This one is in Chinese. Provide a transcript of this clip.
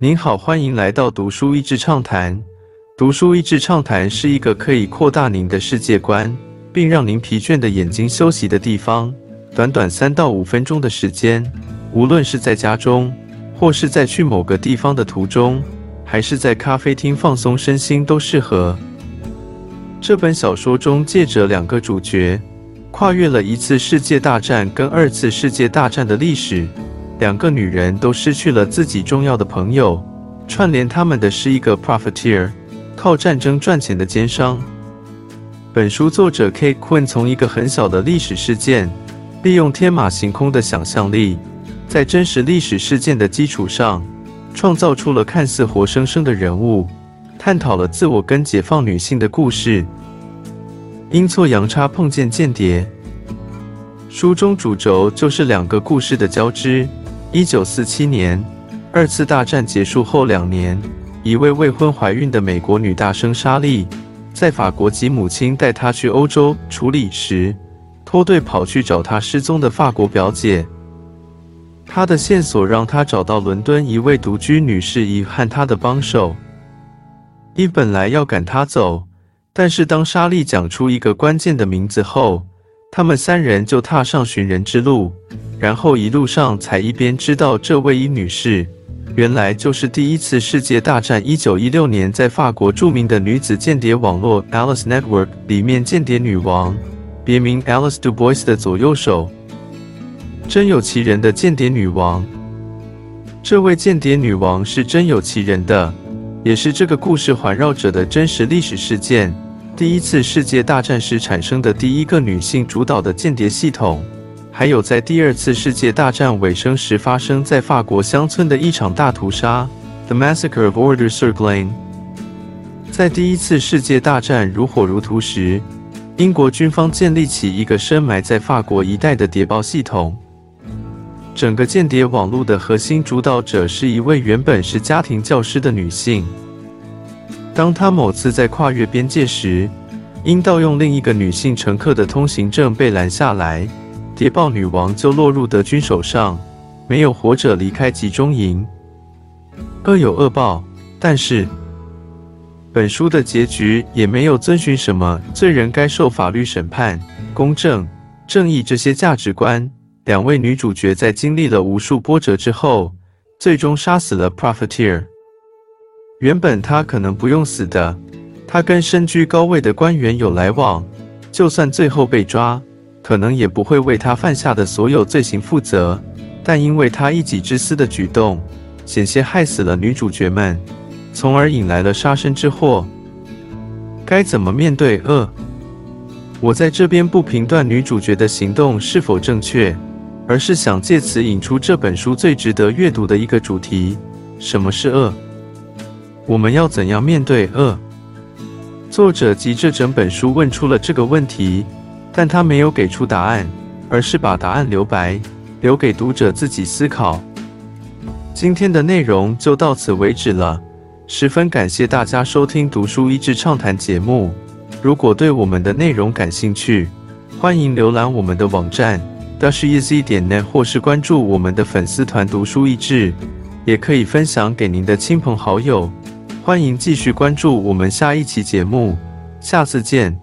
您好，欢迎来到读书益智畅谈。读书益智畅谈是一个可以扩大您的世界观，并让您疲倦的眼睛休息的地方。短短三到五分钟的时间，无论是在家中，或是在去某个地方的途中，还是在咖啡厅放松身心，都适合。这本小说中，借着两个主角，跨越了一次世界大战跟二次世界大战的历史。两个女人都失去了自己重要的朋友，串联他们的是一个 profiteer，靠战争赚钱的奸商。本书作者 Kate Quinn 从一个很小的历史事件，利用天马行空的想象力，在真实历史事件的基础上，创造出了看似活生生的人物，探讨了自我跟解放女性的故事。阴错阳差碰见间谍，书中主轴就是两个故事的交织。一九四七年，二次大战结束后两年，一位未婚怀孕的美国女大生莎莉，在法国及母亲带她去欧洲处理时，脱队跑去找她失踪的法国表姐。她的线索让她找到伦敦一位独居女士伊和她的帮手。伊本来要赶她走，但是当莎莉讲出一个关键的名字后，他们三人就踏上寻人之路。然后一路上才一边知道这位伊女士，原来就是第一次世界大战一九一六年在法国著名的女子间谍网络 Alice Network 里面间谍女王，别名 Alice Dubois 的左右手。真有其人的间谍女王，这位间谍女王是真有其人的，也是这个故事环绕着的真实历史事件。第一次世界大战时产生的第一个女性主导的间谍系统。还有在第二次世界大战尾声时发生在法国乡村的一场大屠杀，The Massacre of Order sur Glane。在第一次世界大战如火如荼时，英国军方建立起一个深埋在法国一带的谍报系统。整个间谍网络的核心主导者是一位原本是家庭教师的女性。当她某次在跨越边界时，因盗用另一个女性乘客的通行证被拦下来。谍报女王就落入德军手上，没有活着离开集中营。恶有恶报，但是本书的结局也没有遵循什么罪人该受法律审判、公正、正义这些价值观。两位女主角在经历了无数波折之后，最终杀死了 profiteer。原本他可能不用死的，他跟身居高位的官员有来往，就算最后被抓。可能也不会为他犯下的所有罪行负责，但因为他一己之私的举动，险些害死了女主角们，从而引来了杀身之祸。该怎么面对恶？我在这边不评断女主角的行动是否正确，而是想借此引出这本书最值得阅读的一个主题：什么是恶？我们要怎样面对恶？作者及这整本书问出了这个问题。但他没有给出答案，而是把答案留白，留给读者自己思考。今天的内容就到此为止了，十分感谢大家收听《读书益智畅谈》节目。如果对我们的内容感兴趣，欢迎浏览我们的网站 dasheasy 点 net，或是关注我们的粉丝团“读书益智”，也可以分享给您的亲朋好友。欢迎继续关注我们下一期节目，下次见。